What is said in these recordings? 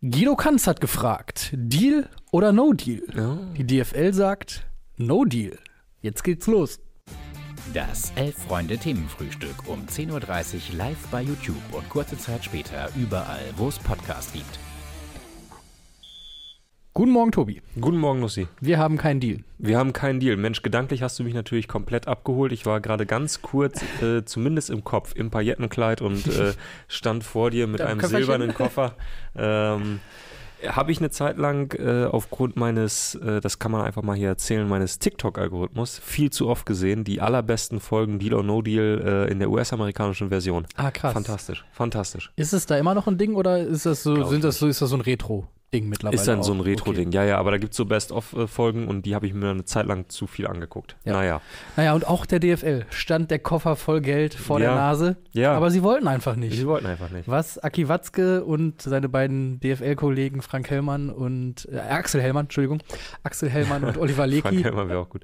Guido Kanz hat gefragt, Deal oder No Deal? Ja. Die DFL sagt, No Deal. Jetzt geht's los. Das Elf-Freunde-Themenfrühstück um 10.30 Uhr live bei YouTube und kurze Zeit später überall, wo es Podcasts gibt. Guten Morgen, Tobi. Guten Morgen, Lucy. Wir haben keinen Deal. Wir haben keinen Deal. Mensch, gedanklich hast du mich natürlich komplett abgeholt. Ich war gerade ganz kurz, äh, zumindest im Kopf, im Paillettenkleid und äh, stand vor dir mit einem silbernen Koffer. Ähm, habe ich eine Zeit lang äh, aufgrund meines, äh, das kann man einfach mal hier erzählen, meines TikTok-Algorithmus viel zu oft gesehen, die allerbesten Folgen Deal or No Deal äh, in der US-amerikanischen Version. Ah, krass. Fantastisch, fantastisch. Ist es da immer noch ein Ding oder ist das so, Glaub sind das so, ist das so ein Retro-Ding mittlerweile? Ist dann so ein auch? Retro-Ding, ja, ja, aber da gibt es so Best-of-Folgen und die habe ich mir eine Zeit lang zu viel angeguckt. Ja. Naja. Okay. Naja, und auch der DFL stand der Koffer voll Geld vor der Ja. Nase, Ja, aber sie wollten einfach nicht. sie wollten einfach nicht. Was Aki Watzke und seine beiden DFL-Kollegen Frank Hellmann und äh, Axel Hellmann, Entschuldigung, Axel Hellmann und Oliver Frank Lecky Helmer wäre auch gut.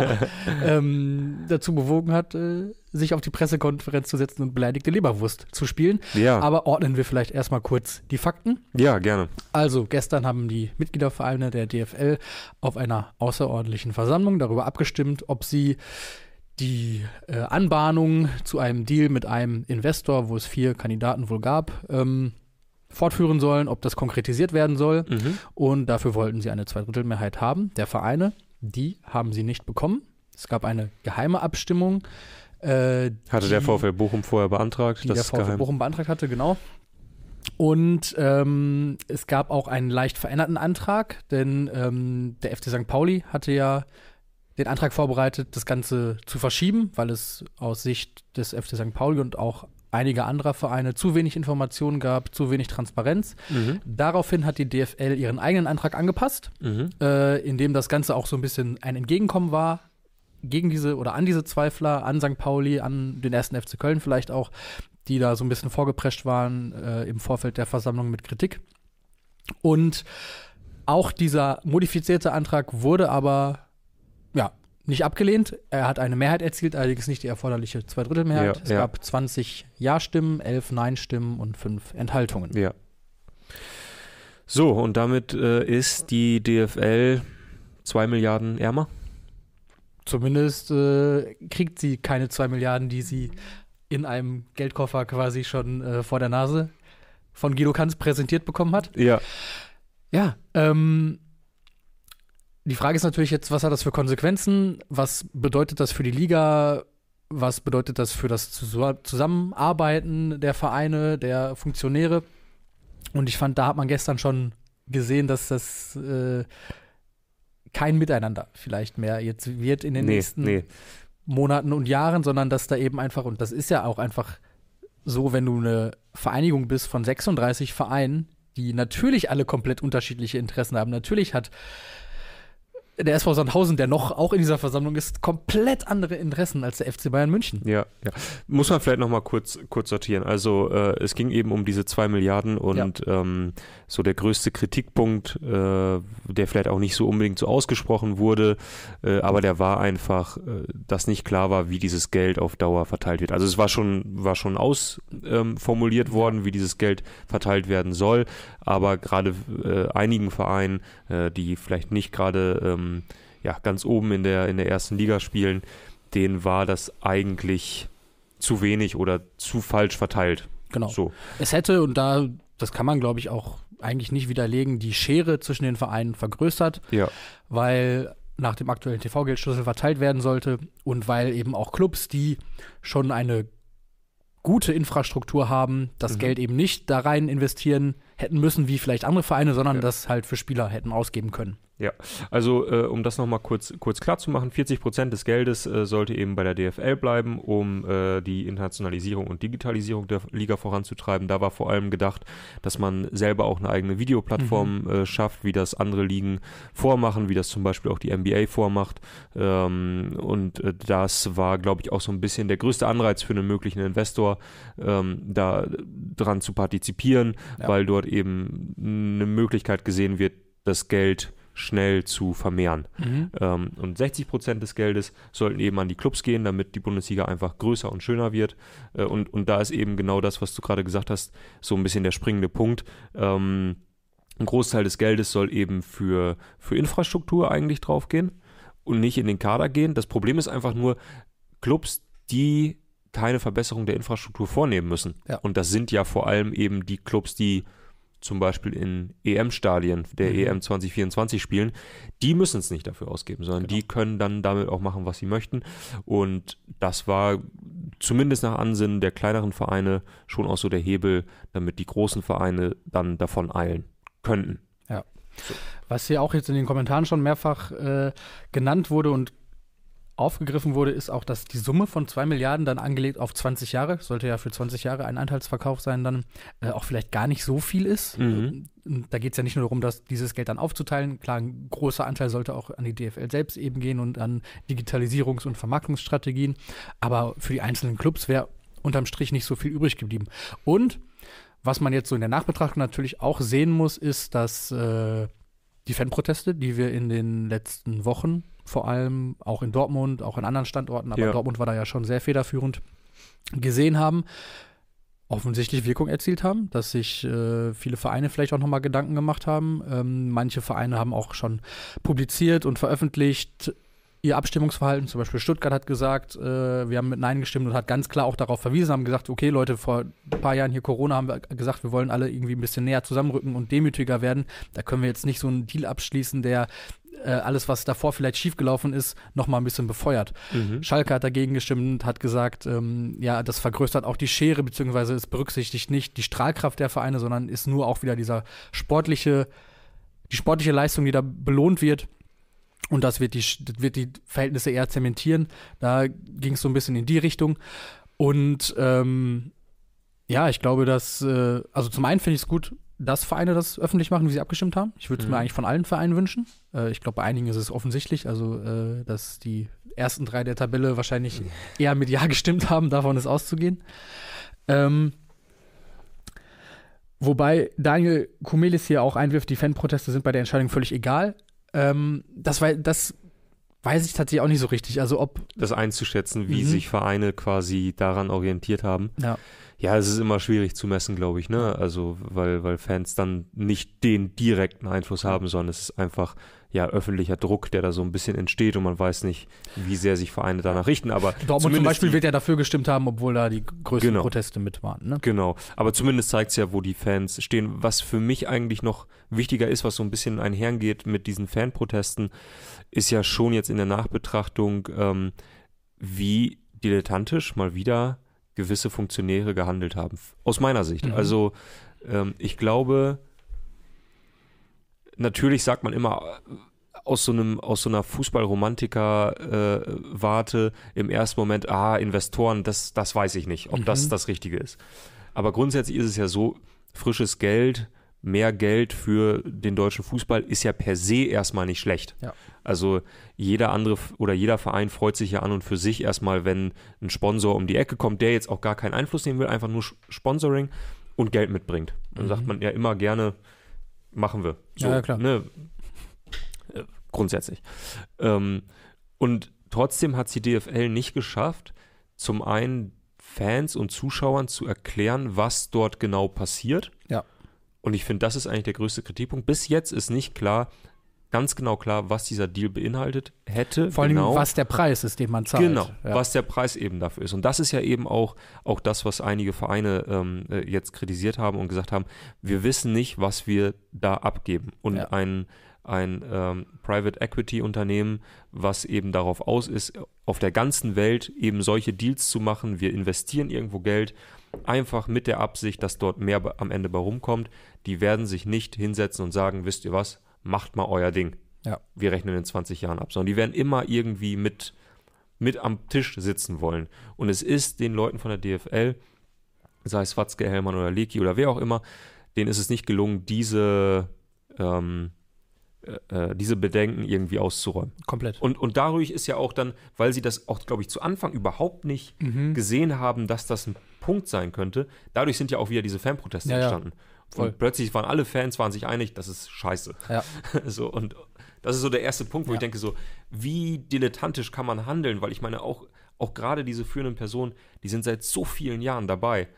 ähm, dazu bewogen hat, äh, sich auf die Pressekonferenz zu setzen und beleidigte Leberwurst zu spielen. Ja, Aber ordnen wir vielleicht erstmal kurz die Fakten. ja, gerne. Also, gestern haben die Mitgliedervereine der DFL auf einer außerordentlichen Versammlung darüber abgestimmt, ob sie die äh, Anbahnung zu einem Deal mit einem Investor, wo es vier Kandidaten wohl gab, ähm, fortführen sollen, ob das konkretisiert werden soll. Mhm. Und dafür wollten sie eine Zweidrittelmehrheit haben der Vereine. Die haben sie nicht bekommen. Es gab eine geheime Abstimmung. Äh, Hatte der die- VfL Bochum vorher beantragt, die das der VfL geheim. Bochum beantragt hatte, genau. Und ähm, es gab auch einen leicht veränderten Antrag, denn ähm, der FC St. Pauli hatte ja den Antrag vorbereitet, das Ganze zu verschieben, weil es aus Sicht des FC St. Pauli und auch einiger anderer Vereine zu wenig Informationen gab, zu wenig Transparenz. Mhm. Daraufhin hat die DFL ihren eigenen Antrag angepasst, Mhm. äh, in dem das Ganze auch so ein bisschen ein Entgegenkommen war gegen diese oder an diese Zweifler, an St. Pauli, an den ersten FC Köln vielleicht auch, die da so ein bisschen vorgeprescht waren äh, im Vorfeld der Versammlung mit Kritik. Und auch dieser modifizierte Antrag wurde aber ja nicht abgelehnt. Er hat eine Mehrheit erzielt, allerdings nicht die erforderliche Zweidrittelmehrheit. Ja, es ja. gab 20 Ja-Stimmen, 11 Nein-Stimmen und 5 Enthaltungen. Ja. So, und damit äh, ist die DFL zwei Milliarden ärmer. Zumindest äh, kriegt sie keine 2 Milliarden, die sie in einem Geldkoffer quasi schon äh, vor der Nase von Guido Kanz präsentiert bekommen hat. Ja. Ja, ähm, die Frage ist natürlich jetzt, was hat das für Konsequenzen? Was bedeutet das für die Liga? Was bedeutet das für das Zus- Zusammenarbeiten der Vereine, der Funktionäre? Und ich fand, da hat man gestern schon gesehen, dass das äh, kein Miteinander vielleicht mehr jetzt wird in den Nee, nächsten nee. Monaten und Jahren, sondern dass da eben einfach, und das ist ja auch einfach so, wenn du eine Vereinigung bist von 36 Vereinen, die natürlich alle komplett unterschiedliche Interessen haben. Natürlich hat der SV Sandhausen, der noch auch in dieser Versammlung ist, komplett andere Interessen als der FC Bayern München. Ja, ja. Muss man vielleicht nochmal kurz, kurz sortieren. Also äh, es ging eben um diese zwei Milliarden und ähm, so der größte Kritikpunkt, äh, der vielleicht auch nicht so unbedingt so ausgesprochen wurde, äh, aber der war einfach, äh, dass nicht klar war, wie dieses Geld auf Dauer verteilt wird. Also es war schon, war schon ausformuliert ähm, worden, wie dieses Geld verteilt werden soll, aber gerade äh, einigen Vereinen, äh, die vielleicht nicht gerade ähm, ja, ganz oben in der, in der ersten Liga spielen, denen war das eigentlich zu wenig oder zu falsch verteilt. Genau. So. Es hätte, und da, das kann man, glaube ich, auch eigentlich nicht widerlegen, die Schere zwischen den Vereinen vergrößert, Ja. weil nach dem aktuellen TV-Geldschlüssel verteilt werden sollte und weil eben auch Clubs, die schon eine gute Infrastruktur haben, das Mhm. Geld eben nicht da rein investieren hätten müssen, wie vielleicht andere Vereine, sondern Ja. das halt für Spieler hätten ausgeben können. Also, äh, um das nochmal kurz, kurz klar zu machen, 40 Prozent des Geldes äh, sollte eben bei der DFL bleiben, um äh, die Internationalisierung und Digitalisierung der Liga voranzutreiben. Da war vor allem gedacht, dass man selber auch eine eigene Videoplattform äh, schafft, wie das andere Ligen vormachen, wie das zum Beispiel auch die NBA vormacht. Ähm, und äh, das war, glaube ich, auch so ein bisschen der größte Anreiz für einen möglichen Investor, ähm, da dran zu partizipieren, Ja. weil dort eben eine Möglichkeit gesehen wird, das Geld schnell zu vermehren. Ähm, und 60 Prozent des Geldes sollten eben an die Clubs gehen, damit die Bundesliga einfach größer und schöner wird. Äh, und, und da ist eben genau das, was du gerade gesagt hast, so ein bisschen der springende Punkt. Ähm, ein Großteil des Geldes soll eben für, für Infrastruktur eigentlich draufgehen und nicht in den Kader gehen. Das Problem ist einfach nur, Clubs, die keine Verbesserung der Infrastruktur vornehmen müssen. Ja. Und das sind ja vor allem eben die Clubs, die zum Beispiel in EM-Stadien der Mhm. EM 2024 spielen, die müssen es nicht dafür ausgeben, sondern Genau. die können dann damit auch machen, was sie möchten. Und das war zumindest nach Ansinnen der kleineren Vereine schon auch so der Hebel, damit die großen Vereine dann davon eilen könnten. Was hier auch jetzt in den Kommentaren schon mehrfach äh, genannt wurde und aufgegriffen wurde, ist auch, dass die Summe von 2 Milliarden dann angelegt auf 20 Jahre, sollte ja für 20 Jahre ein Anteilsverkauf sein, dann äh, auch vielleicht gar nicht so viel ist. Mhm. Und Da geht es ja nicht nur darum, dass dieses Geld dann aufzuteilen. Klar, ein großer Anteil sollte auch an die DFL selbst eben gehen und an Digitalisierungs- und Vermarktungsstrategien. Aber für die einzelnen Clubs wäre unterm Strich nicht so viel übrig geblieben. Und was man jetzt so in der Nachbetrachtung natürlich auch sehen muss, ist, dass äh, die Fanproteste, die wir in den letzten Wochen, vor allem auch in Dortmund, auch in anderen Standorten, aber Ja. Dortmund war da ja schon sehr federführend, gesehen haben, offensichtlich Wirkung erzielt haben, dass sich äh, viele Vereine vielleicht auch nochmal Gedanken gemacht haben. Ähm, manche Vereine haben auch schon publiziert und veröffentlicht ihr Abstimmungsverhalten. Zum Beispiel Stuttgart hat gesagt, äh, wir haben mit Nein gestimmt und hat ganz klar auch darauf verwiesen, haben gesagt, okay Leute, vor ein paar Jahren hier Corona haben wir gesagt, wir wollen alle irgendwie ein bisschen näher zusammenrücken und demütiger werden. Da können wir jetzt nicht so einen Deal abschließen, der äh, alles, was davor vielleicht schiefgelaufen ist, nochmal ein bisschen befeuert. Mhm. Schalke hat dagegen gestimmt, hat gesagt, ähm, ja, das vergrößert auch die Schere, beziehungsweise es berücksichtigt nicht die Strahlkraft der Vereine, sondern ist nur auch wieder dieser sportliche, die sportliche Leistung, die da belohnt wird. Und das wird die, wird die Verhältnisse eher zementieren. Da ging es so ein bisschen in die Richtung. Und ähm, ja, ich glaube, dass, äh, also zum einen finde ich es gut, dass Vereine das öffentlich machen, wie sie abgestimmt haben. Ich würde es Mhm. mir eigentlich von allen Vereinen wünschen. Äh, ich glaube, bei einigen ist es offensichtlich, also äh, dass die ersten drei der Tabelle wahrscheinlich eher mit Ja gestimmt haben, davon ist auszugehen. Ähm, wobei Daniel Kumelis hier auch einwirft, die Fanproteste sind bei der Entscheidung völlig egal. Ähm, das, wei- das weiß ich tatsächlich auch nicht so richtig. Also ob, Das einzuschätzen, wie Mhm. sich Vereine quasi daran orientiert haben. ja, Ja, es ist immer schwierig zu messen, glaube ich, ne? Also, weil, weil Fans dann nicht den direkten Einfluss haben, sondern es ist einfach ja öffentlicher Druck, der da so ein bisschen entsteht und man weiß nicht, wie sehr sich Vereine danach richten. Aber Dortmund zum Beispiel wird ja dafür gestimmt haben, obwohl da die größten Genau. Proteste mit waren. Ne? Genau, aber zumindest zeigt es ja, wo die Fans stehen. Was für mich eigentlich noch wichtiger ist, was so ein bisschen einhergeht mit diesen Fanprotesten, ist ja schon jetzt in der Nachbetrachtung, ähm, wie dilettantisch mal wieder gewisse Funktionäre gehandelt haben. Aus meiner Sicht. Mhm. Also ähm, ich glaube, natürlich sagt man immer äh, aus so einem aus so einer Fußballromantiker äh, Warte im ersten Moment, ah Investoren, das das weiß ich nicht, ob Mhm. das das Richtige ist. Aber grundsätzlich ist es ja so, frisches Geld, mehr Geld für den deutschen Fußball ist ja per se erstmal nicht schlecht. Ja. Also jeder andere oder jeder Verein freut sich ja an und für sich erstmal, wenn ein Sponsor um die Ecke kommt, der jetzt auch gar keinen Einfluss nehmen will, einfach nur Sponsoring und Geld mitbringt. Dann Mhm. sagt man ja immer gerne, machen wir. So, Ja, ja, klar. Ne? Äh, Grundsätzlich. Ähm, und trotzdem hat es die DFL nicht geschafft, zum einen Fans und Zuschauern zu erklären, was dort genau passiert. Ja. Und ich finde, das ist eigentlich der größte Kritikpunkt. Bis jetzt ist nicht klar, ganz genau klar, was dieser Deal beinhaltet hätte. Vor allem, genau. was der Preis ist, den man zahlt. Genau, ja. was der Preis eben dafür ist. Und das ist ja eben auch, auch das, was einige Vereine ähm, äh, jetzt kritisiert haben und gesagt haben, wir wissen nicht, was wir da abgeben. Und Ja. ein, ein ähm, Private Equity Unternehmen, was eben darauf aus ist, auf der ganzen Welt eben solche Deals zu machen, wir investieren irgendwo Geld, einfach mit der Absicht, dass dort mehr am Ende bei rumkommt, die werden sich nicht hinsetzen und sagen, wisst ihr was, macht mal euer Ding. Ja. Wir rechnen in 20 Jahren ab, sondern die werden immer irgendwie mit mit am Tisch sitzen wollen. Und es ist den Leuten von der DFL, sei es Watzke, Hellmann oder Leki oder wer auch immer, denen ist es nicht gelungen, diese, ähm, äh, äh, diese Bedenken irgendwie auszuräumen. Komplett. Und, und dadurch ist ja auch dann, weil sie das auch, glaube ich, zu Anfang überhaupt nicht Mhm. gesehen haben, dass das ein Punkt sein könnte, dadurch sind ja auch wieder diese Fanproteste Ja, ja. Voll. Und plötzlich waren alle Fans waren sich einig, das ist scheiße. Ja. So, und das ist so der erste Punkt, wo Ja. ich denke, so, wie dilettantisch kann man handeln? Weil ich meine, auch, auch gerade diese führenden Personen, die sind seit so vielen Jahren dabei,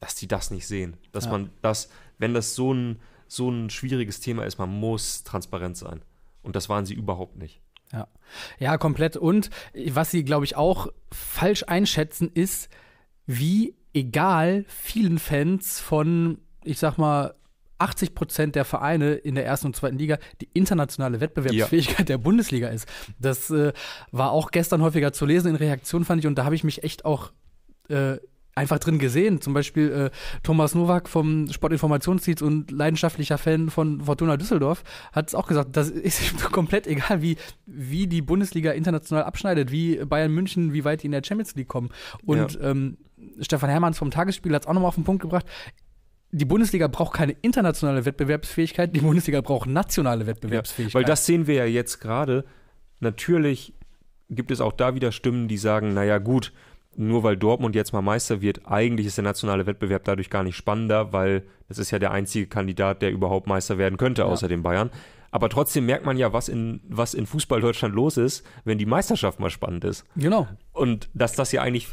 dass die das nicht sehen. Dass Ja. man das, wenn das so ein, so ein schwieriges Thema ist, man muss transparent sein. Und das waren sie überhaupt nicht. Ja, ja komplett. Und was sie, glaube ich, auch falsch einschätzen, ist, wie egal vielen Fans von, ich sag mal, 80 Prozent der Vereine in der ersten und zweiten Liga die internationale Wettbewerbsfähigkeit ja. der Bundesliga ist. Das äh, war auch gestern häufiger zu lesen in Reaktionen, fand ich, und da habe ich mich echt auch äh, einfach drin gesehen. Zum Beispiel äh, Thomas Nowak vom Sportinformationsdienst und leidenschaftlicher Fan von Fortuna Düsseldorf hat es auch gesagt, das ist komplett egal, wie, wie die Bundesliga international abschneidet, wie Bayern München, wie weit die in der Champions League kommen. Und ja. ähm, Stefan Hermanns vom Tagesspiel hat es auch nochmal auf den Punkt gebracht. Die Bundesliga braucht keine internationale Wettbewerbsfähigkeit, die Bundesliga braucht nationale Wettbewerbsfähigkeit. Ja, weil das sehen wir ja jetzt gerade. Natürlich gibt es auch da wieder Stimmen, die sagen, naja gut, nur weil Dortmund jetzt mal Meister wird, eigentlich ist der nationale Wettbewerb dadurch gar nicht spannender, weil das ist ja der einzige Kandidat, der überhaupt Meister werden könnte, außer ja. den Bayern. Aber trotzdem merkt man ja, was in, was in Fußball Deutschland los ist, wenn die Meisterschaft mal spannend ist. Genau. Und dass das ja eigentlich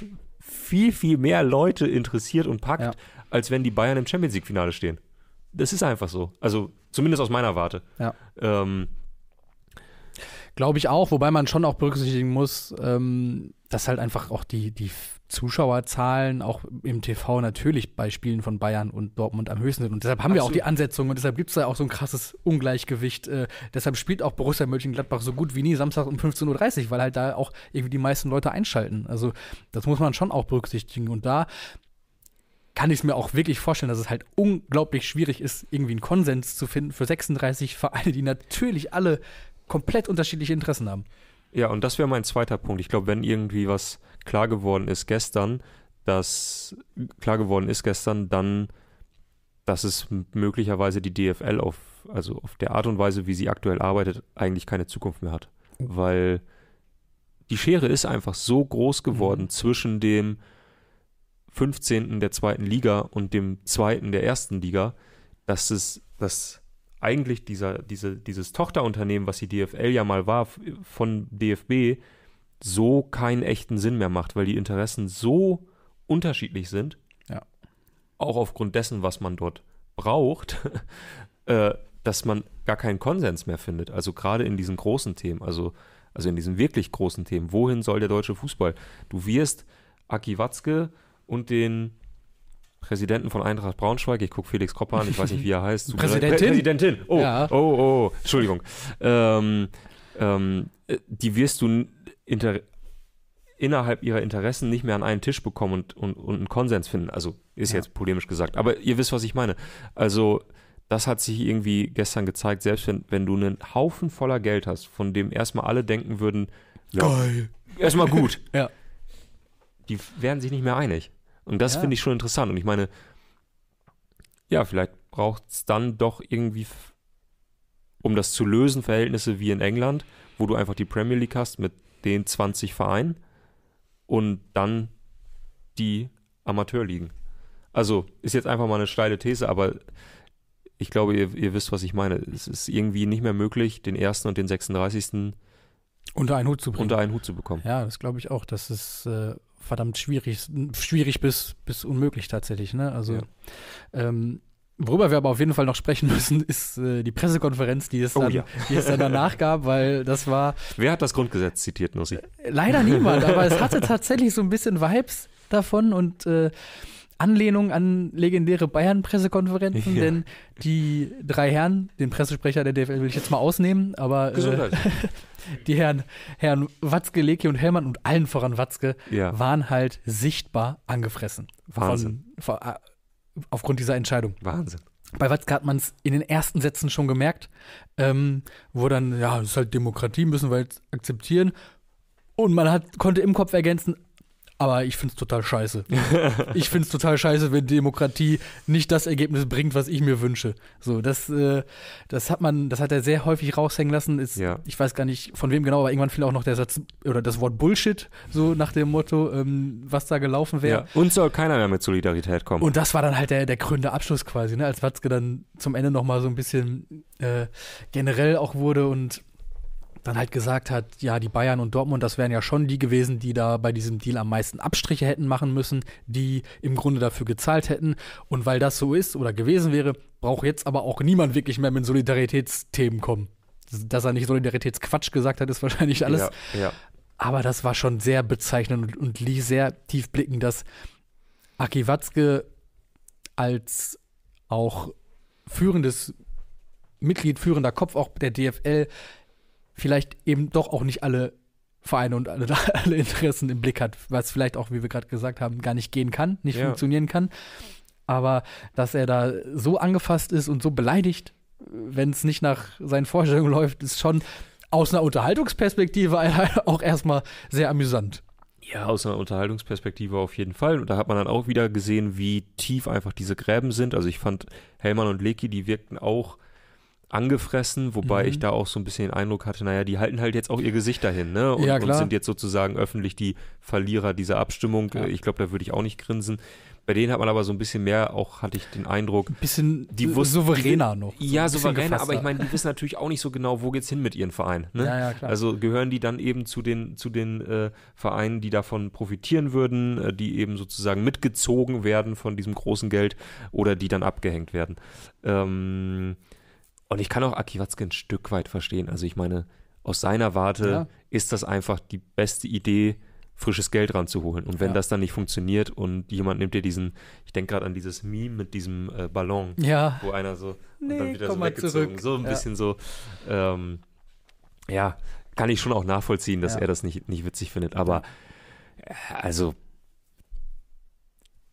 viel, viel mehr Leute interessiert und packt, ja. als wenn die Bayern im Champions League-Finale stehen. Das ist einfach so. Also zumindest aus meiner Warte. Ja. Ähm, Glaube ich auch, wobei man schon auch berücksichtigen muss, ähm, dass halt einfach auch die, die Zuschauerzahlen auch im TV natürlich bei Spielen von Bayern und Dortmund am höchsten sind. Und deshalb haben Absolut. wir auch die Ansetzung und deshalb gibt es da auch so ein krasses Ungleichgewicht. Äh, deshalb spielt auch Borussia Mönchengladbach so gut wie nie Samstag um 15.30 Uhr, weil halt da auch irgendwie die meisten Leute einschalten. Also das muss man schon auch berücksichtigen. Und da kann ich es mir auch wirklich vorstellen, dass es halt unglaublich schwierig ist, irgendwie einen Konsens zu finden für 36 Vereine, die natürlich alle komplett unterschiedliche Interessen haben. Ja, und das wäre mein zweiter Punkt. Ich glaube, wenn irgendwie was klar geworden ist gestern, dass klar geworden ist gestern, dann, dass es möglicherweise die DFL auf, also auf der Art und Weise, wie sie aktuell arbeitet, eigentlich keine Zukunft mehr hat. Weil die Schere ist einfach so groß geworden mhm. zwischen dem 15. der zweiten Liga und dem zweiten der ersten Liga, dass es, dass eigentlich dieser, diese, dieses Tochterunternehmen, was die DFL ja mal war, von DFB, so keinen echten Sinn mehr macht, weil die Interessen so unterschiedlich sind. Ja. Auch aufgrund dessen, was man dort braucht, äh, dass man gar keinen Konsens mehr findet. Also gerade in diesen großen Themen, also, also in diesen wirklich großen Themen. Wohin soll der deutsche Fußball? Du wirst Aki Watzke und den Präsidenten von Eintracht Braunschweig, ich gucke Felix Kropper an, ich weiß nicht, wie er heißt. Präsidentin? Präsidentin, oh, ja. oh, oh, Entschuldigung. Ähm, ähm, die wirst du innerhalb ihrer Interessen nicht mehr an einen Tisch bekommen und, und, und einen Konsens finden. Also ist ja. jetzt polemisch gesagt, aber ihr wisst, was ich meine. Also das hat sich irgendwie gestern gezeigt, selbst wenn, wenn du einen Haufen voller Geld hast, von dem erstmal alle denken würden, ja, geil, erstmal gut. ja. Die werden sich nicht mehr einig. Und das ja. finde ich schon interessant. Und ich meine, ja, vielleicht braucht es dann doch irgendwie, um das zu lösen, Verhältnisse wie in England, wo du einfach die Premier League hast mit den 20 Vereinen und dann die Amateurligen. Also ist jetzt einfach mal eine steile These, aber ich glaube, ihr, ihr, wisst, was ich meine. Es ist irgendwie nicht mehr möglich, den ersten und den 36. unter einen Hut zu bringen. Unter einen Hut zu bekommen. Ja, das glaube ich auch. Das ist äh, verdammt schwierig, schwierig bis, bis unmöglich tatsächlich. Ne? Also, ja. ähm, worüber wir aber auf jeden Fall noch sprechen müssen, ist äh, die Pressekonferenz, die es, oh, dann, ja. die es dann danach gab, weil das war. Wer hat das Grundgesetz zitiert, Nussi? Äh, leider niemand, aber es hatte tatsächlich so ein bisschen Vibes davon und äh, Anlehnung an legendäre Bayern-Pressekonferenzen, ja. denn die drei Herren, den Pressesprecher der DFL will ich jetzt mal ausnehmen, aber äh, die Herren, Herren Watzke, Leki und Hellmann und allen voran Watzke ja. waren halt sichtbar angefressen. Wahnsinn. Von, von, äh, aufgrund dieser Entscheidung. Wahnsinn. Bei Watzke hat man es in den ersten Sätzen schon gemerkt, ähm, wo dann, ja, das ist halt Demokratie, müssen wir jetzt akzeptieren. Und man hat, konnte im Kopf ergänzen, aber ich finde es total scheiße. ich finde es total scheiße, wenn Demokratie nicht das Ergebnis bringt, was ich mir wünsche. So, das, äh, das hat man, das hat er sehr häufig raushängen lassen. Ist, ja. Ich weiß gar nicht von wem genau, aber irgendwann fiel auch noch der Satz oder das Wort Bullshit, so nach dem Motto, ähm, was da gelaufen wäre. Ja. Und soll keiner mehr mit Solidarität kommen. Und das war dann halt der, der krönende Abschluss quasi, ne? als Watzke dann zum Ende nochmal so ein bisschen äh, generell auch wurde und dann halt gesagt hat, ja, die Bayern und Dortmund, das wären ja schon die gewesen, die da bei diesem Deal am meisten Abstriche hätten machen müssen, die im Grunde dafür gezahlt hätten. Und weil das so ist oder gewesen wäre, braucht jetzt aber auch niemand wirklich mehr mit Solidaritätsthemen kommen. Dass er nicht Solidaritätsquatsch gesagt hat, ist wahrscheinlich alles. Ja, ja. Aber das war schon sehr bezeichnend und, und ließ sehr tief blicken, dass Aki Watzke als auch führendes Mitglied, führender Kopf auch der DFL vielleicht eben doch auch nicht alle Vereine und alle, alle Interessen im Blick hat, was vielleicht auch, wie wir gerade gesagt haben, gar nicht gehen kann, nicht Ja. funktionieren kann. Aber dass er da so angefasst ist und so beleidigt, wenn es nicht nach seinen Vorstellungen läuft, ist schon aus einer Unterhaltungsperspektive auch erstmal sehr amüsant. Ja, aus einer Unterhaltungsperspektive auf jeden Fall. Und da hat man dann auch wieder gesehen, wie tief einfach diese Gräben sind. Also ich fand Hellmann und Leki, die wirkten auch angefressen, wobei Mhm. ich da auch so ein bisschen den Eindruck hatte, naja, die halten halt jetzt auch ihr Gesicht dahin, ne? Und, Ja, und sind jetzt sozusagen öffentlich die Verlierer dieser Abstimmung. Ja. Ich glaube, da würde ich auch nicht grinsen. Bei denen hat man aber so ein bisschen mehr, auch hatte ich den Eindruck, Ein bisschen Die wussten- souveräner noch. so ja, souveräner, aber ich meine, die wissen natürlich auch nicht so genau, wo geht's hin mit ihren Vereinen. Ne? Ja, ja, klar. Also gehören die dann eben zu den, zu den äh, Vereinen, die davon profitieren würden, äh, die eben sozusagen mitgezogen werden von diesem großen Geld oder die dann abgehängt werden. Ähm, und ich kann auch Aki Watzke ein Stück weit verstehen. Also ich meine, aus seiner Warte Ja. ist das einfach die beste Idee, frisches Geld ranzuholen. Und wenn Ja. das dann nicht funktioniert und jemand nimmt dir diesen, ich denke gerade an dieses Meme mit diesem äh, Ballon, ja, wo einer so und Nee, dann wieder so weggezogen. zurück. So ein bisschen so, ähm, ja, kann ich schon auch nachvollziehen, dass er das nicht, nicht witzig findet. Aber äh, also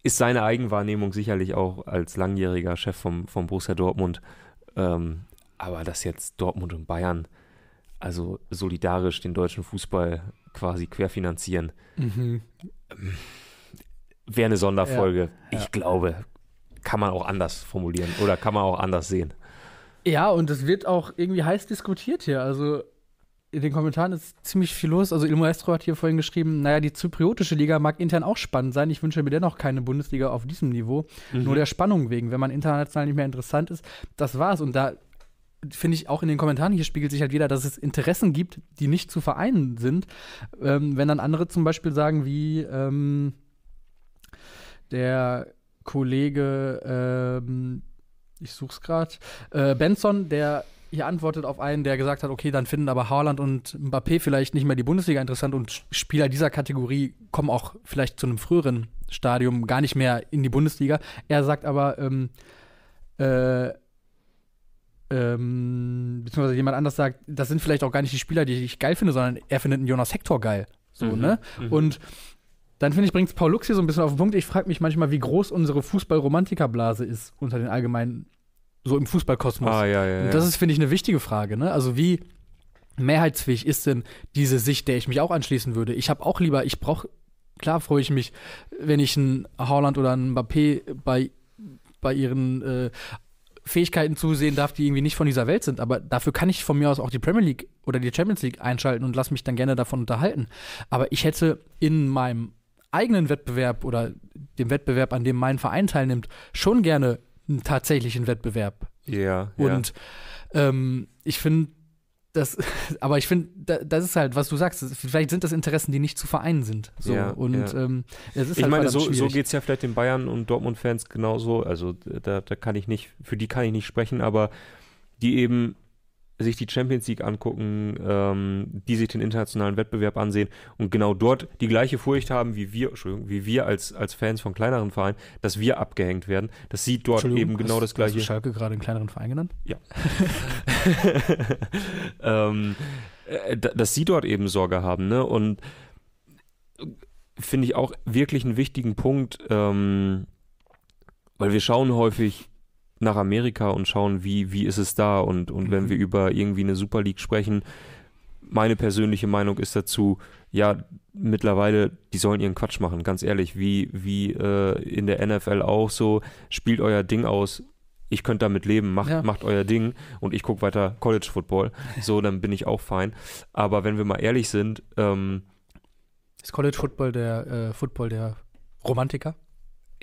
ist seine Eigenwahrnehmung sicherlich auch als langjähriger Chef vom, vom Borussia Dortmund. Ähm, aber dass jetzt Dortmund und Bayern also solidarisch den deutschen Fußball quasi querfinanzieren, mhm. wäre eine Sonderfolge. Ja. Ich glaube, kann man auch anders formulieren oder kann man auch anders sehen. Ja, und es wird auch irgendwie heiß diskutiert hier. Also in den Kommentaren ist ziemlich viel los. Also Il Maestro hat hier vorhin geschrieben, naja, die zypriotische Liga mag intern auch spannend sein. Ich wünsche mir dennoch keine Bundesliga auf diesem Niveau. Nur der Spannung wegen, wenn man international nicht mehr interessant ist. Das war's. Und da finde ich auch in den Kommentaren hier spiegelt sich halt wieder, dass es Interessen gibt, die nicht zu vereinen sind. Ähm, wenn dann andere zum Beispiel sagen, wie ähm, der Kollege, ähm, ich such's gerade, äh, Benson, der hier antwortet auf einen, der gesagt hat, okay, dann finden aber Haaland und Mbappé vielleicht nicht mehr die Bundesliga interessant und Spieler dieser Kategorie kommen auch vielleicht zu einem früheren Stadium gar nicht mehr in die Bundesliga. Er sagt aber, ähm, äh, ähm, beziehungsweise jemand anders sagt, das sind vielleicht auch gar nicht die Spieler, die ich geil finde, sondern er findet einen Jonas Hector geil. So, Mhm, ne? mhm. Und dann finde ich, bringt es Paul Lux hier so ein bisschen auf den Punkt. Ich frage mich manchmal, wie groß unsere Fußball-Romantikerblase ist unter den allgemeinen, so im Fußballkosmos. Ah, ja, ja. Und ja. das ist, finde ich, eine wichtige Frage. Ne? Also wie mehrheitsfähig ist denn diese Sicht, der ich mich auch anschließen würde? Ich habe auch lieber, ich brauche, klar freue ich mich, wenn ich einen Haaland oder einen Mbappé bei, bei ihren äh, Fähigkeiten zusehen darf, die irgendwie nicht von dieser Welt sind. Aber dafür kann ich von mir aus auch die Premier League oder die Champions League einschalten und lass mich dann gerne davon unterhalten. Aber ich hätte in meinem eigenen Wettbewerb oder dem Wettbewerb, an dem mein Verein teilnimmt, schon gerne einen tatsächlichen Wettbewerb. ja, Und ähm, ich finde, das, aber ich finde, da, das ist halt, was du sagst, vielleicht sind das Interessen, die nicht zu vereinen sind. So. Ja, und ja. Ähm, es ist ich halt meine, so, so geht es ja vielleicht den Bayern und Dortmund-Fans genauso. Also da, da kann ich nicht, für die kann ich nicht sprechen, aber die eben sich die Champions League angucken, ähm, die sich den internationalen Wettbewerb ansehen und genau dort die gleiche Furcht haben wie wir, Entschuldigung, wie wir als, als Fans von kleineren Vereinen, dass wir abgehängt werden. Das sieht dort eben genau hast, das gleiche. Hast du Schalke gerade einen kleineren Verein genannt? ähm, äh, da- dass sie dort eben Sorge haben, ne? Und finde ich auch wirklich einen wichtigen Punkt, ähm, weil wir schauen häufig nach Amerika und schauen, wie, wie ist es da und, und wenn Mhm. wir über irgendwie eine Super League sprechen, meine persönliche Meinung ist dazu, ja, mittlerweile, die sollen ihren Quatsch machen, ganz ehrlich, wie, wie äh, in der NFL auch so, spielt euer Ding aus, ich könnte damit leben, macht, Ja. macht euer Ding und ich gucke weiter College Football, so, dann bin ich auch fein. Aber wenn wir mal ehrlich sind, ähm, Ist College Football der äh, Football der Romantiker?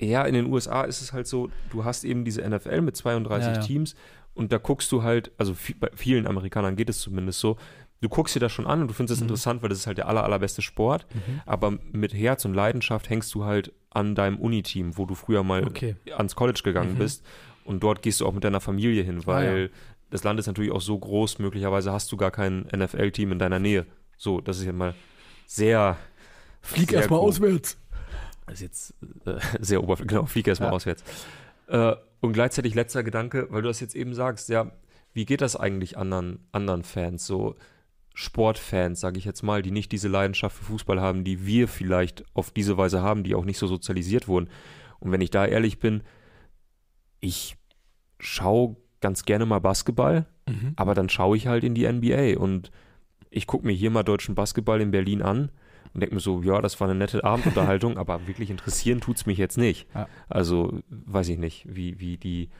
Ja, in den USA ist es halt so, du hast eben diese NFL mit 32 Ja, ja. Teams und da guckst du halt, also bei vielen Amerikanern geht es zumindest so, du guckst dir das schon an und du findest es Mhm. interessant, weil das ist halt der aller, allerbeste Sport, aber mit Herz und Leidenschaft hängst du halt an deinem Uniteam, wo du früher mal Okay. ans College gegangen Mhm. bist Und dort gehst du auch mit deiner Familie hin, weil ah, ja. das Land ist natürlich auch so groß, möglicherweise hast du gar kein NFL-Team in deiner Nähe. So, das ist ja mal sehr. Flieg erstmal auswärts. Das ist jetzt äh, sehr oberflächlich. Genau, flieg erstmal ja. auswärts. Äh, und gleichzeitig letzter Gedanke, weil du das jetzt eben sagst, ja, wie geht das eigentlich anderen, anderen Fans, so Sportfans, sage ich jetzt mal, die nicht diese Leidenschaft für Fußball haben, die wir vielleicht auf diese Weise haben, die auch nicht so sozialisiert wurden. Und wenn ich da ehrlich bin, ich schaue ganz gerne mal Basketball, mhm. aber dann schaue ich halt in die NBA und ich gucke mir hier mal deutschen Basketball in Berlin an und denke mir so, ja, das war eine nette Abendunterhaltung, aber wirklich interessieren tut es mich jetzt nicht. Ja. Also weiß ich nicht, wie, wie die,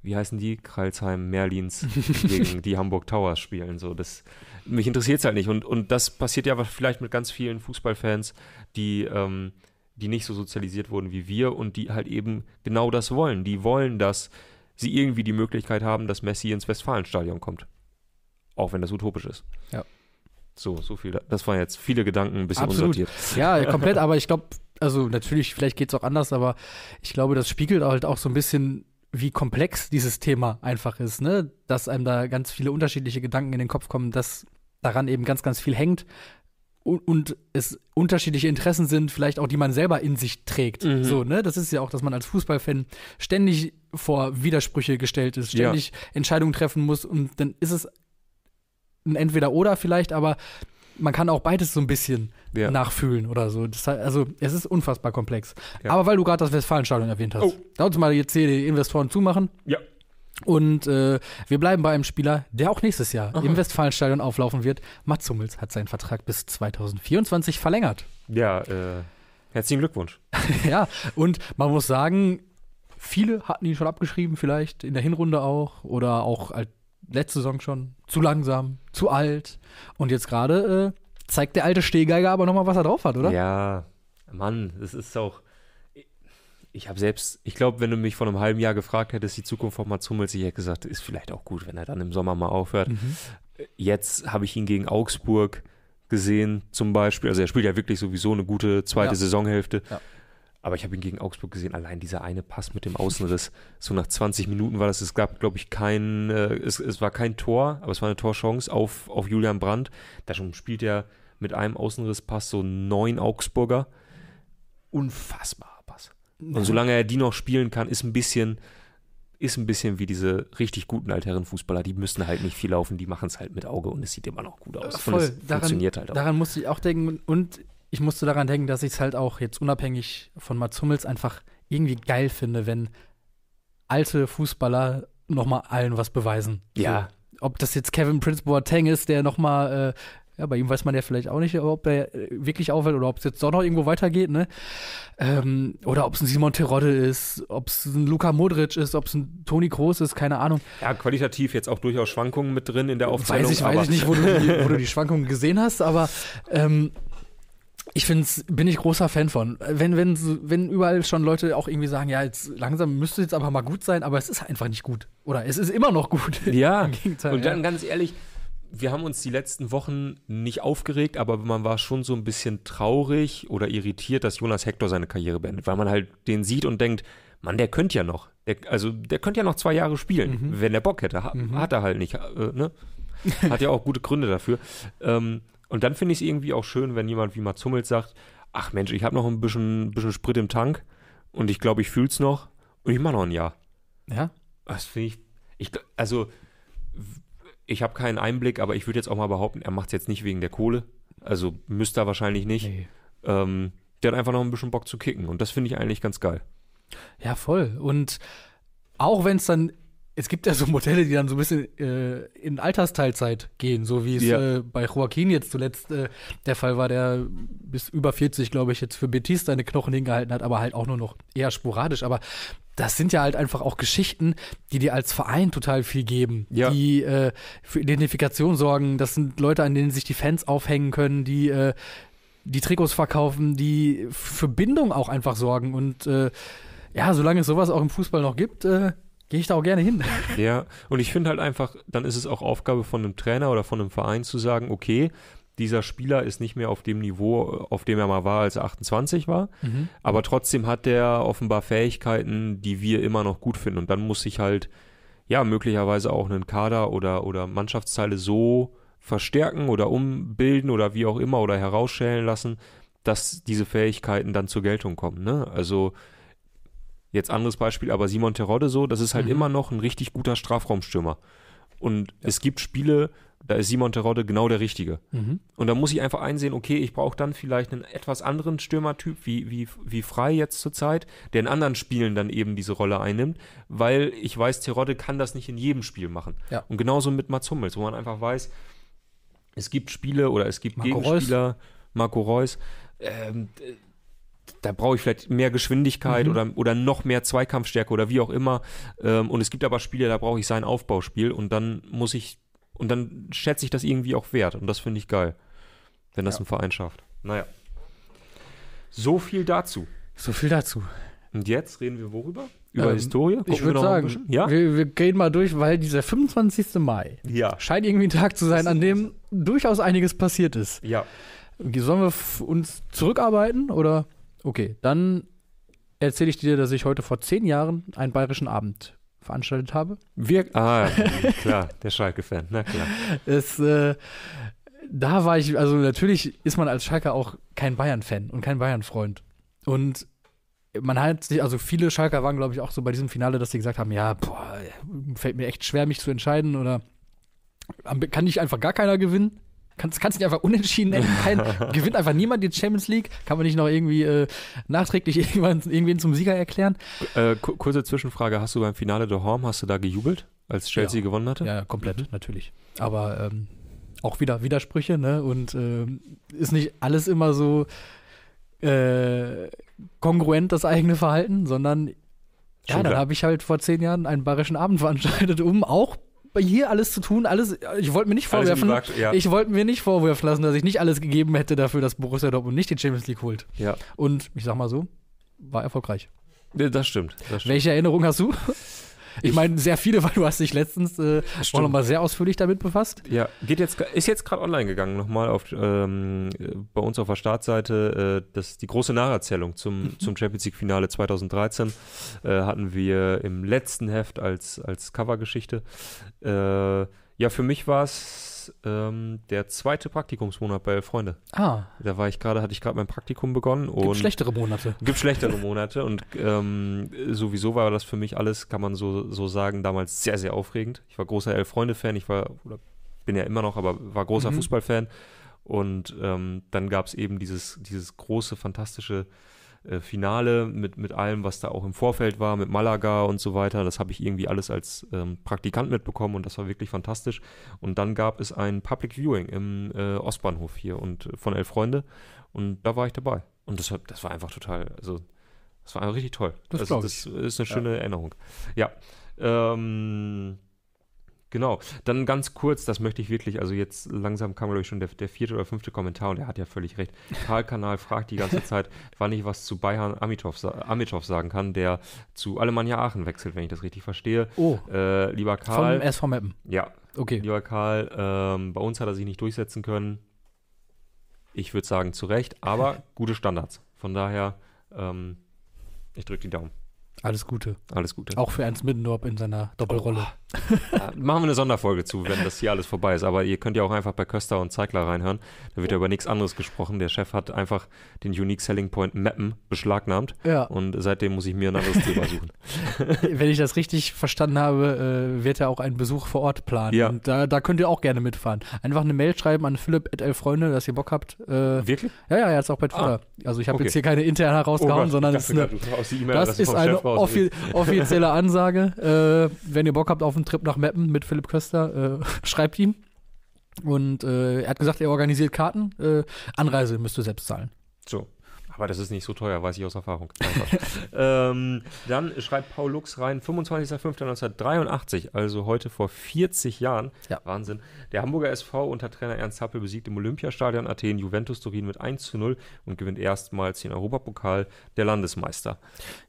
wie heißen die? Kreilsheim Merlins gegen die Hamburg Towers spielen. So, das, mich interessiert es halt nicht. Und, und das passiert ja vielleicht mit ganz vielen Fußballfans, die, ähm, die nicht so sozialisiert wurden wie wir und die halt eben genau das wollen. Die wollen, dass sie irgendwie die Möglichkeit haben, dass Messi ins Westfalenstadion kommt. Auch wenn das utopisch ist. Ja. So, so viel. Das waren jetzt viele Gedanken, ein bisschen Absolut. unsortiert. Ja, komplett, aber ich glaube, also natürlich, vielleicht geht es auch anders, aber ich glaube, das spiegelt halt auch so ein bisschen, wie komplex dieses Thema einfach ist, ne? Dass einem da ganz viele unterschiedliche Gedanken in den Kopf kommen, dass daran eben ganz, ganz viel hängt und, und es unterschiedliche Interessen sind, vielleicht auch die man selber in sich trägt. Mhm. So, ne? Das ist ja auch, dass man als Fußballfan ständig vor Widersprüche gestellt ist, ständig ja. Entscheidungen treffen muss und dann ist es ein Entweder-Oder vielleicht, aber man kann auch beides so ein bisschen ja. nachfühlen oder so. Das, also es ist unfassbar komplex. Ja. Aber weil du gerade das Westfalenstadion erwähnt hast, oh. lass uns mal jetzt hier die Investoren zumachen. Ja. Und äh, wir bleiben bei einem Spieler, der auch nächstes Jahr Aha. im Westfalenstadion auflaufen wird. Mats Hummels hat seinen Vertrag bis 2024 verlängert. Ja, äh, herzlichen Glückwunsch. ja, und man muss sagen, viele hatten ihn schon abgeschrieben, vielleicht in der Hinrunde auch oder auch letzte Saison schon zu langsam, zu alt. Und jetzt gerade äh, zeigt der alte Stehgeiger aber nochmal, was er drauf hat, oder? Ja, Mann, das ist auch. Ich habe selbst, ich glaube, wenn du mich vor einem halben Jahr gefragt hättest, die Zukunft von Mats Hummels, ich hätte gesagt, ist vielleicht auch gut, wenn er dann im Sommer mal aufhört. Mhm. Jetzt habe ich ihn gegen Augsburg gesehen, zum Beispiel. Also er spielt ja wirklich sowieso eine gute zweite ja. Saisonhälfte. Ja. Aber ich habe ihn gegen Augsburg gesehen, allein dieser eine Pass mit dem Außenriss. So nach 20 Minuten war das, es gab, glaube ich, kein, äh, es, es war kein Tor, aber es war eine Torchance auf, auf Julian Brandt. Da schon spielt er mit einem Außenrisspass so neun Augsburger. Unfassbarer Pass. Und solange er die noch spielen kann, ist ein bisschen, ist ein bisschen wie diese richtig guten Altherren-Fußballer. Die müssen halt nicht viel laufen, die machen es halt mit Auge und es sieht immer noch gut aus. Voll. Und es daran, funktioniert halt auch. Daran musste ich auch denken. Und ich musste daran denken, dass ich es halt auch jetzt unabhängig von Mats Hummels einfach irgendwie geil finde, wenn alte Fußballer nochmal allen was beweisen. Ja. So, ob das jetzt Kevin Prince Boateng ist, der nochmal, äh, ja, bei ihm weiß man ja vielleicht auch nicht, ob er äh, wirklich auffällt oder ob es jetzt doch noch irgendwo weitergeht, ne? Ähm, oder ob es ein Simon Terodde ist, ob es ein Luka Modric ist, ob es ein Toni Kroos ist, keine Ahnung. Ja, qualitativ jetzt auch durchaus Schwankungen mit drin in der Aufzählung. Weiß ich, weiß ich nicht, wo du, die, wo du die Schwankungen gesehen hast, aber ähm, ich finde bin ich großer Fan von. Wenn, wenn, wenn überall schon Leute auch irgendwie sagen, ja, jetzt langsam müsste jetzt aber mal gut sein, aber es ist einfach nicht gut. Oder es ist immer noch gut. Ja. und dann ja. ganz ehrlich, wir haben uns die letzten Wochen nicht aufgeregt, aber man war schon so ein bisschen traurig oder irritiert, dass Jonas Hector seine Karriere beendet, weil man halt den sieht und denkt, Mann, der könnte ja noch. Der, also der könnte ja noch zwei Jahre spielen, mhm. wenn er Bock hätte. Ha, mhm. Hat er halt nicht. Äh, ne? Hat ja auch gute Gründe dafür. Ähm, und dann finde ich es irgendwie auch schön, wenn jemand wie Mats Hummels sagt, ach Mensch, ich habe noch ein bisschen, bisschen Sprit im Tank und ich glaube, ich fühle es noch und ich mache noch ein Jahr. Ja? Das finde ich, ich, also ich habe keinen Einblick, aber ich würde jetzt auch mal behaupten, er macht es jetzt nicht wegen der Kohle. Also müsste er wahrscheinlich nicht. Nee. Ähm, der hat einfach noch ein bisschen Bock zu kicken und das finde ich eigentlich ganz geil. Ja, voll. Und auch wenn es dann es gibt ja so Modelle, die dann so ein bisschen äh, in Altersteilzeit gehen, so wie es ja. äh, bei Joaquin jetzt zuletzt äh, der Fall war, der bis über 40, glaube ich, jetzt für Betis seine Knochen hingehalten hat, aber halt auch nur noch eher sporadisch. Aber das sind ja halt einfach auch Geschichten, die dir als Verein total viel geben, ja. die äh, für Identifikation sorgen. Das sind Leute, an denen sich die Fans aufhängen können, die äh, die Trikots verkaufen, die für Bindung auch einfach sorgen. Und äh, ja, solange es sowas auch im Fußball noch gibt, äh, Gehe ich da auch gerne hin. Ja, und ich finde halt einfach, dann ist es auch Aufgabe von einem Trainer oder von einem Verein zu sagen, okay, dieser Spieler ist nicht mehr auf dem Niveau, auf dem er mal war, als er 28 war. Mhm. Aber trotzdem hat der offenbar Fähigkeiten, die wir immer noch gut finden. Und dann muss sich halt, ja, möglicherweise auch einen Kader oder, oder Mannschaftsteile so verstärken oder umbilden oder wie auch immer oder herausschälen lassen, dass diese Fähigkeiten dann zur Geltung kommen. Ne? Also jetzt anderes Beispiel, aber Simon Terodde so, das ist halt Mhm. immer noch ein richtig guter Strafraumstürmer. Und es gibt Spiele, da ist Simon Terodde genau der Richtige. Mhm. Und da muss ich einfach einsehen, okay, ich brauche dann vielleicht einen etwas anderen Stürmertyp, wie, wie, wie Frei jetzt zurzeit, der in anderen Spielen dann eben diese Rolle einnimmt, weil ich weiß, Terodde kann das nicht in jedem Spiel machen. Ja. Und genauso mit Mats Hummels, wo man einfach weiß, es gibt Spiele oder es gibt Marco Gegenspieler, Marco Reus, ähm, da brauche ich vielleicht mehr Geschwindigkeit Mhm. oder, oder noch mehr Zweikampfstärke oder wie auch immer. Ähm, und es gibt aber Spiele, da brauche ich sein Aufbauspiel und dann muss ich, und dann schätze ich das irgendwie auch wert. Und das finde ich geil, wenn das Ja. ein Verein schafft. Naja. So viel dazu. So viel dazu. Und jetzt reden wir worüber? Über Ähm, Historie? Gucken ich würde sagen, ja? wir, wir gehen mal durch, weil dieser 25. Mai Ja. scheint irgendwie ein Tag zu sein, an dem durchaus einiges passiert ist. Ja. Sollen wir uns zurückarbeiten oder? Okay, dann erzähle ich dir, dass ich heute vor zehn Jahren einen bayerischen Abend veranstaltet habe. Wir, ah, klar, der Schalke-Fan, na klar. Es, äh, da war ich, also natürlich ist man als Schalker auch kein Bayern-Fan und kein Bayern-Freund. Und man hat sich, also viele Schalker waren, glaube ich, auch so bei diesem Finale, dass sie gesagt haben, ja, boah, fällt mir echt schwer, mich zu entscheiden oder kann nicht einfach gar keiner gewinnen? Kannst, kannst nicht einfach unentschieden enden? Kein, gewinnt einfach niemand die Champions League? Kann man nicht noch irgendwie äh, nachträglich irgendwann, irgendwen zum Sieger erklären? Äh, ku- kurze Zwischenfrage: Hast du beim Finale de Horm, hast du da gejubelt, als Chelsea Ja. gewonnen hatte? Ja, ja, komplett, natürlich. Aber ähm, auch wieder Widersprüche, ne? Und ähm, ist nicht alles immer so äh, kongruent, das eigene Verhalten, sondern ja, Schon dann klar. habe ich halt vor zehn Jahren einen bayerischen Abend veranstaltet, um auch bei hier alles zu tun, alles, ich wollte mir nicht vorwerfen, Waagschale, ja. ich wollte mir nicht vorwerfen lassen, dass ich nicht alles gegeben hätte dafür, dass Borussia Dortmund nicht die Champions League holt. ja. Und ich sag mal so, war erfolgreich. Ja, Das stimmt. Das stimmt. Welche Erinnerung hast du? Ich, Ich- meine, sehr viele, weil du hast dich letztens äh, auch nochmal sehr ausführlich damit befasst. Ja, geht jetzt, ist jetzt gerade online gegangen, nochmal auf, ähm, äh, bei uns auf der Startseite. Äh, das, die große Nacherzählung zum, zum Champions League-Finale 2013 äh, hatten wir im letzten Heft als, als Covergeschichte. Äh, ja, für mich war es ähm, der zweite Praktikumsmonat bei Freunde. Ah, Da war ich gerade, hatte ich gerade mein Praktikum begonnen gibt und schlechtere Monate. Gibt schlechtere Monate und ähm, sowieso war das für mich alles, kann man so, so sagen, damals sehr, sehr aufregend. Ich war großer Elf-Freunde-Fan, ich war, oder bin ja immer noch, aber war großer Mhm. Fußballfan. Und ähm, dann gab es eben dieses, dieses große, fantastische äh, Finale mit, mit allem, was da auch im Vorfeld war, mit Malaga und so weiter. Das habe ich irgendwie alles als ähm, Praktikant mitbekommen und das war wirklich fantastisch. Und dann gab es ein Public Viewing im äh, Ostbahnhof hier und äh, von Elf Freunde und da war ich dabei. Und das war, das war einfach total, also das war einfach richtig toll. Das also, das ist eine schöne Erinnerung. Ja. Ähm, Genau. Dann ganz kurz, das möchte ich wirklich, also jetzt langsam kam, glaube ich, schon der, der vierte oder fünfte Kommentar und er hat ja völlig recht. Karl-Kanal fragt die ganze Zeit, wann ich was zu Bayern Amitov, Amitov sagen kann, der zu Alemannia Aachen wechselt, wenn ich das richtig verstehe. Oh, Äh, lieber vom Karl, SV Meppen. ja, Okay. lieber Karl, ähm, bei uns hat er sich nicht durchsetzen können. Ich würde sagen, zu Recht, aber gute Standards. Von daher, ähm, ich drücke die Daumen. Alles Gute. Alles Gute. Auch für Ernst Middendorf in seiner Doppelrolle. Ja, machen wir eine Sonderfolge zu, wenn das hier alles vorbei ist. Aber ihr könnt ja auch einfach bei Köster und Zeigler reinhören. Da wird ja über nichts anderes gesprochen. Der Chef hat einfach den Unique Selling Point Mappen beschlagnahmt. Ja, Und seitdem muss ich mir ein anderes Thema suchen. wenn ich das richtig verstanden habe, äh, wird er auch einen Besuch vor Ort planen. Ja. Und da, da könnt ihr auch gerne mitfahren. Einfach eine Mail schreiben an Philipp.elfreunde, dass ihr Bock habt. Äh, Wirklich? ja, ja, er hat es auch bei Twitter. also ich habe okay. jetzt hier keine interne rausgehauen, Gott, sondern es ist eine, das ist eine offi offizielle Ansage. Äh, wenn ihr Bock habt auf einen Trip nach Meppen mit Philipp Köster, äh, schreibt ihm. Und äh, er hat gesagt, er organisiert Karten. Äh, Anreise müsst ihr selbst zahlen. So. Aber das ist nicht so teuer, weiß ich aus Erfahrung. Ähm, dann schreibt Paul Lux rein, 25.05.1983, also heute vor 40 Jahren. Ja. Wahnsinn. Der Hamburger SV unter Trainer Ernst Happel besiegt im Olympiastadion Athen Juventus Turin mit 1 zu 0 und gewinnt erstmals den Europapokal der Landesmeister.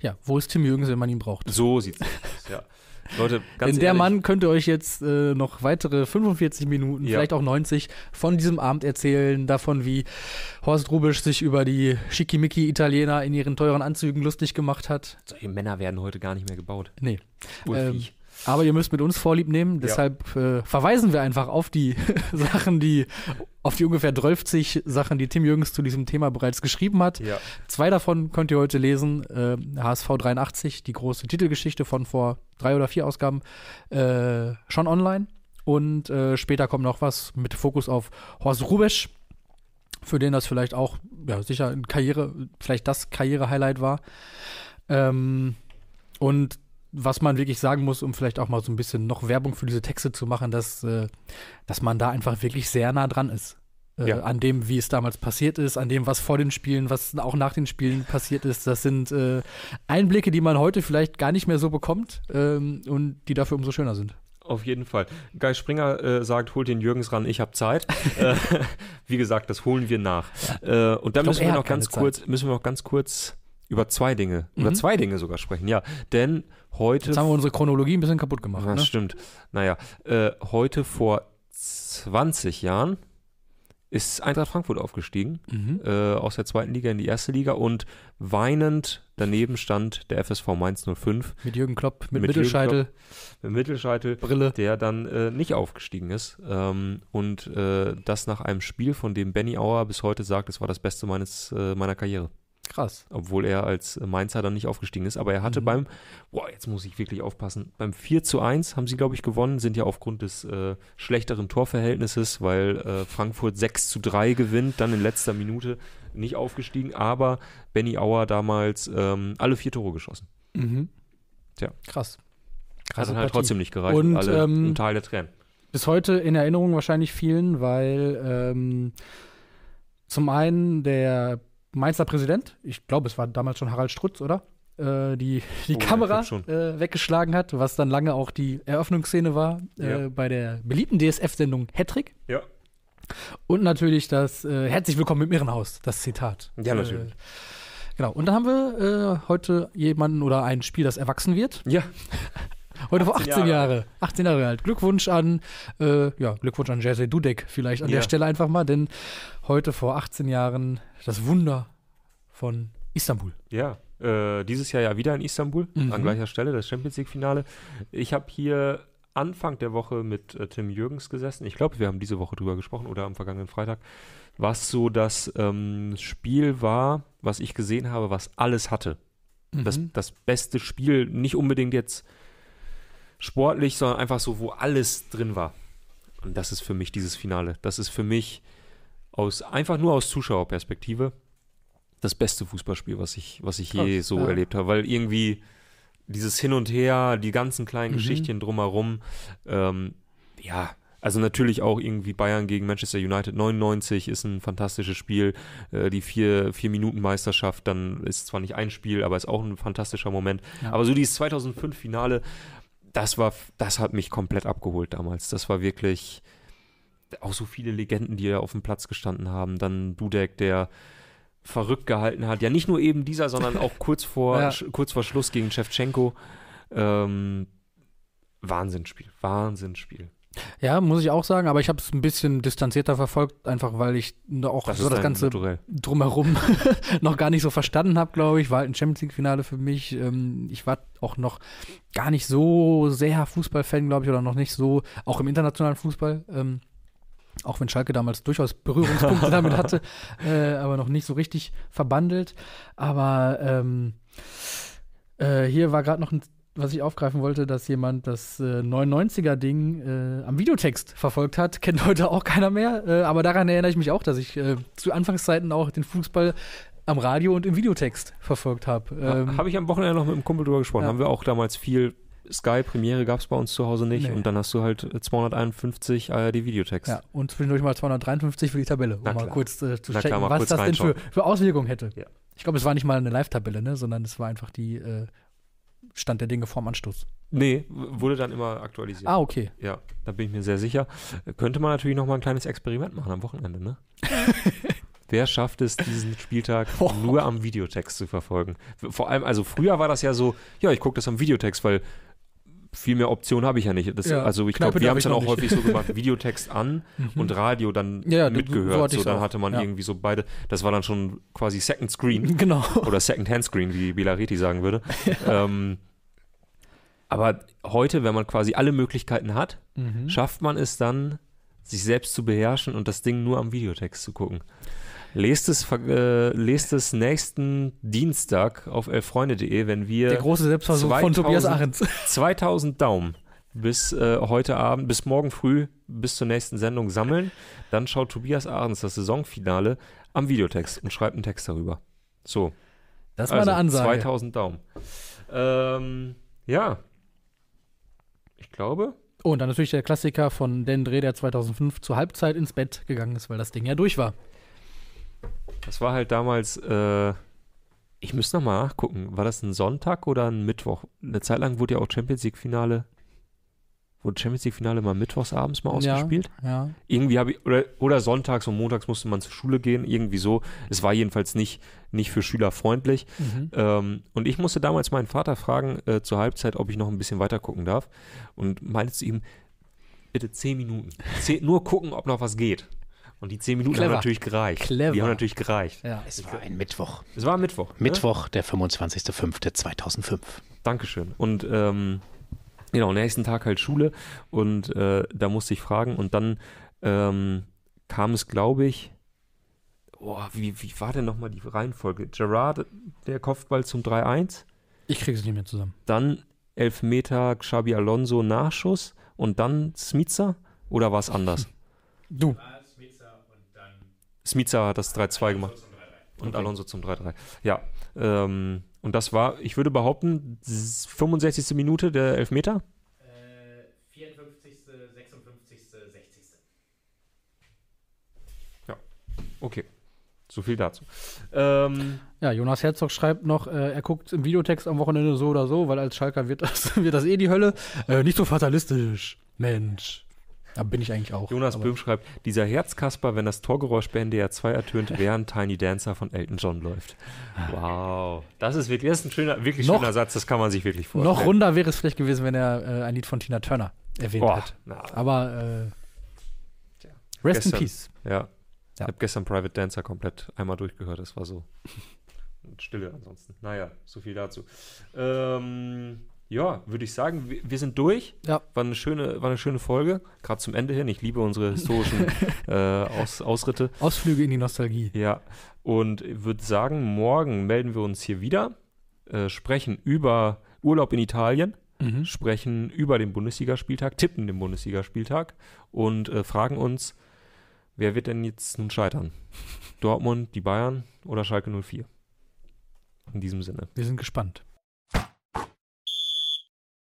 Ja, wo ist Tim Jürgens, wenn man ihn braucht? So sieht es aus, ja. Leute, ganz Denn der ehrlich, Mann könnte euch jetzt äh, noch weitere 45 Minuten, Ja. vielleicht auch 90 von diesem Abend erzählen, davon, wie Horst Rubisch sich über die Schickimicki-Italiener in ihren teuren Anzügen lustig gemacht hat. solche Männer werden heute gar nicht mehr gebaut. Nee. Urviech. Aber ihr müsst mit uns Vorlieb nehmen, deshalb äh, verweisen wir einfach auf die Sachen, die, auf die ungefähr 12 Sachen, die Tim Jürgens zu diesem Thema bereits geschrieben hat. ja. Zwei davon könnt ihr heute lesen. Äh, HSV 83, die große Titelgeschichte von vor drei oder vier Ausgaben, äh, schon online. Und äh, später kommt noch was mit Fokus auf Horst Rubesch, für den das vielleicht auch, ja, sicher ein Karriere, vielleicht das Karriere-Highlight war. Ähm, und was man wirklich sagen muss, um vielleicht auch mal so ein bisschen noch Werbung für diese Texte zu machen, dass, äh, dass man da einfach wirklich sehr nah dran ist. Äh, Ja. An dem, wie es damals passiert ist, an dem, was vor den Spielen, was auch nach den Spielen passiert ist. Das sind äh, Einblicke, die man heute vielleicht gar nicht mehr so bekommt ähm, und die dafür umso schöner sind. Auf jeden Fall. Guy Springer äh, sagt, holt den Jürgens ran, ich habe Zeit. äh, wie gesagt, das holen wir nach. Äh, und dann glaub, müssen wir noch ganz Zeit. kurz, müssen wir noch ganz kurz über zwei Dinge, über Mhm. zwei Dinge sogar sprechen. Ja, denn heute Jetzt haben wir unsere Chronologie ein bisschen kaputt gemacht. Das Ne? stimmt. Naja, äh, heute vor 20 Jahren ist Eintracht Frankfurt aufgestiegen, Mhm. äh, aus der zweiten Liga in die erste Liga und weinend daneben stand der FSV Mainz 05 Mit Jürgen Klopp, mit, Mit Mittelscheitel, mit Mittelscheitel, Brille. der dann äh, nicht aufgestiegen ist. Ähm, und äh, das nach einem Spiel, von dem Benny Auer bis heute sagt, es war das Beste meines, äh, meiner Karriere. Krass. Obwohl er als Mainzer dann nicht aufgestiegen ist. Aber er hatte Mhm. beim, boah, jetzt muss ich wirklich aufpassen, beim 4 zu 1 haben sie, glaube ich, gewonnen, sind ja aufgrund des äh, schlechteren Torverhältnisses, weil äh, Frankfurt 6 zu 3 gewinnt, dann in letzter Minute nicht aufgestiegen. Aber Benny Auer damals ähm, alle vier Tore geschossen. Mhm. Tja. Krass. Hat Krasse dann halt Partie. trotzdem nicht gereicht. Und, alle ähm, im Tal der Tränen. bis heute in Erinnerung wahrscheinlich vielen, weil ähm, zum einen der Mainzer Präsident, ich glaube, es war damals schon Harald Strutz, oder? Äh, die die Oh, Kamera äh, weggeschlagen hat, was dann lange auch die Eröffnungsszene war äh, Ja. bei der beliebten DSF-Sendung Hattrick. Ja. Und natürlich das äh, Herzlich willkommen im Irrenhaus, das Zitat. Ja, natürlich. Äh, genau. Und dann haben wir äh, heute jemanden oder ein Spiel, das erwachsen wird. Ja, Heute vor 18 18 Jahre Jahre. 18 Jahre alt. Glückwunsch an, äh, ja, Glückwunsch an Jerzy Dudek vielleicht an Ja. der Stelle einfach mal, denn heute vor 18 Jahren das Wunder von Istanbul. Ja, äh, dieses Jahr ja wieder in Istanbul, Mhm. an gleicher Stelle, das Champions League-Finale. Ich habe hier Anfang der Woche mit äh, Tim Jürgens gesessen. Ich glaube, wir haben diese Woche drüber gesprochen oder am vergangenen Freitag. Was so das ähm, Spiel war, was ich gesehen habe, was alles hatte. Das, Mhm. das beste Spiel, nicht unbedingt jetzt sportlich, sondern einfach so, wo alles drin war. Und das ist für mich dieses Finale. Das ist für mich aus, einfach nur aus Zuschauerperspektive das beste Fußballspiel, was ich, was ich je Krass, so ja. erlebt habe. Weil irgendwie dieses Hin und Her, die ganzen kleinen Mhm. Geschichtchen drumherum, ähm, ja, also natürlich auch irgendwie Bayern gegen Manchester United 99 ist ein fantastisches Spiel. Äh, die vier, vier Minuten Meisterschaft, dann ist zwar nicht ein Spiel, aber ist auch ein fantastischer Moment. Ja. Aber so dieses 2005 Finale, das war, das hat mich komplett abgeholt damals. Das war wirklich auch so viele Legenden, die ja auf dem Platz gestanden haben. Dann Dudek, der verrückt gehalten hat. Ja, nicht nur eben dieser, sondern auch kurz vor, Ja. kurz vor Schluss gegen Shevchenko. Ähm, Wahnsinnsspiel, Wahnsinnsspiel. Ja, muss ich auch sagen, aber ich habe es ein bisschen distanzierter verfolgt, einfach weil ich auch Das so das Ganze Naturell. drumherum noch gar nicht so verstanden habe, glaube ich. War halt ein Champions League-Finale für mich. Ähm, ich war auch noch gar nicht so sehr Fußballfan, glaube ich, oder noch nicht so, auch im internationalen Fußball. Ähm, auch wenn Schalke damals durchaus Berührungspunkte damit hatte, äh, aber noch nicht so richtig verbandelt. Aber ähm, äh, hier war gerade noch ein was ich aufgreifen wollte, dass jemand das äh, 99er-Ding äh, am Videotext verfolgt hat. Kennt heute auch keiner mehr. Äh, aber daran erinnere ich mich auch, dass ich äh, zu Anfangszeiten auch den Fußball am Radio und im Videotext verfolgt habe. Ähm, Habe ich am Wochenende noch mit einem Kumpel drüber gesprochen. Ja. Haben wir auch damals viel. Sky Premiere gab es bei uns zu Hause nicht Nee. und dann hast du halt 251 ARD Videotext. ja, und zwischendurch mal 253 für die Tabelle, um mal kurz äh, zu Na checken, klar, was das denn für, für Auswirkungen hätte. Ja. Ich glaube, es war nicht mal eine Live-Tabelle, ne, sondern es war einfach die äh, Stand der Dinge vorm Anstoß. Nee, wurde dann immer aktualisiert. Ah, okay. Ja, da bin ich mir sehr sicher. Könnte man natürlich noch mal ein kleines Experiment machen am Wochenende, ne? Wer schafft es, diesen Spieltag Boah. nur am Videotext zu verfolgen? Vor allem, also früher war das ja so, ja, ich gucke das am Videotext, weil viel mehr Optionen habe ich ja nicht. Das, Ja, also ich glaube, wir haben es dann auch nicht. häufig so gemacht, Videotext an und Radio dann Ja, mitgehört. So, dann hatte man Ja. irgendwie so beide, das war dann schon quasi Second Screen Genau. oder Second Hand Screen, wie Bilareti sagen würde. ähm, aber heute, wenn man quasi alle Möglichkeiten hat, Mhm. schafft man es dann, sich selbst zu beherrschen und das Ding nur am Videotext zu gucken. Lest es, äh, lest es nächsten Dienstag auf elffreunde.de, wenn wir Der große Selbstversuch von 2000 Tobias Ahrens. 2000 Daumen bis äh, heute Abend, bis morgen früh, bis zur nächsten Sendung sammeln. Dann schaut Tobias Ahrens das Saisonfinale am Videotext und schreibt einen Text darüber. So, Das war also eine Ansage. 2000 Daumen. Ähm, ja. Ich glaube, Oh, und dann natürlich der Klassiker von Dan Dreh, der 2005 zur Halbzeit ins Bett gegangen ist, weil das Ding ja durch war. Das war halt damals, äh, ich müsste nochmal nachgucken, war das ein Sonntag oder ein Mittwoch? Eine Zeit lang wurde ja auch Champions League-Finale, wurde Champions League-Finale mal mittwochs abends mal ausgespielt? Ja, ja. irgendwie habe ich, oder, oder sonntags und montags musste man zur Schule gehen, irgendwie so. Es war jedenfalls nicht, nicht für Schüler freundlich. Mhm. Ähm, und ich musste damals meinen Vater fragen äh, zur Halbzeit, ob ich noch ein bisschen weiter gucken darf. Und meinte zu ihm, bitte zehn Minuten. Zehn, nur gucken, ob noch was geht. Und die zehn Minuten Clever. haben natürlich gereicht. Clever. Die haben natürlich gereicht. ja. Es war ein Mittwoch. Es war Mittwoch. Ne? Mittwoch, der 25.05.2005. Dankeschön. Und ähm, genau, nächsten Tag halt Schule und äh, da musste ich fragen und dann ähm, kam es, glaube ich, oh, wie, wie war denn nochmal die Reihenfolge? Gerard, der Kopfball zum 3-1, Ich kriege es nicht mehr zusammen. dann Elfmeter Xabi Alonso Nachschuss und dann Smica oder war es anders? Du. Smica hat das 3-2 gemacht. Und Alonso zum 3-3. Ja. Ähm, und das war, ich würde behaupten, s- 65. Minute der Elfmeter. 54., 56., 60. Okay. So viel dazu. Ähm, Ja, Jonas Herzog schreibt noch, äh, er guckt im Videotext am Wochenende so oder so, weil als Schalker wird das, wird das eh die Hölle. Äh, nicht so fatalistisch. Mensch. Da bin ich eigentlich auch. Jonas Böhm schreibt, dieser Herzkasper, wenn das Torgeräusch bei NDR 2 ertönt, während Tiny Dancer von Elton John läuft. Wow. Das ist wirklich, das ist ein schöner, wirklich Noch- schöner Satz, das kann man sich wirklich vorstellen. Noch runder wäre es vielleicht gewesen, wenn er äh, ein Lied von Tina Turner erwähnt Boah, hat. na, Aber äh, Rest Gestern- in Peace. ja. Ich Ja. habe gestern Private Dancer komplett einmal durchgehört, das war so. Stille ansonsten. Naja, so viel dazu. Ähm, ja, würde ich sagen, wir, wir sind durch. Ja. War eine schöne, war eine schöne Folge, gerade zum Ende hin. Ich liebe unsere historischen äh, Aus, Ausritte. Ausflüge in die Nostalgie. Ja, und würde sagen, morgen melden wir uns hier wieder, äh, sprechen über Urlaub in Italien, Mhm. sprechen über den Bundesligaspieltag, tippen den Bundesligaspieltag und äh, fragen uns, wer wird denn jetzt nun scheitern? Dortmund, die Bayern oder Schalke 04? In diesem Sinne. Wir sind gespannt.